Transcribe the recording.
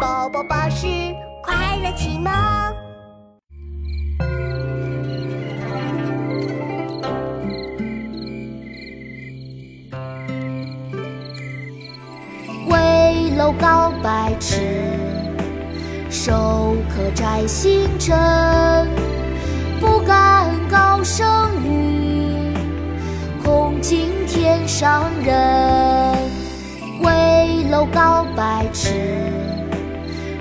宝宝巴士快乐启蒙。危楼高百尺，手可摘星辰。不敢高声语，恐惊天上人。危楼高百尺，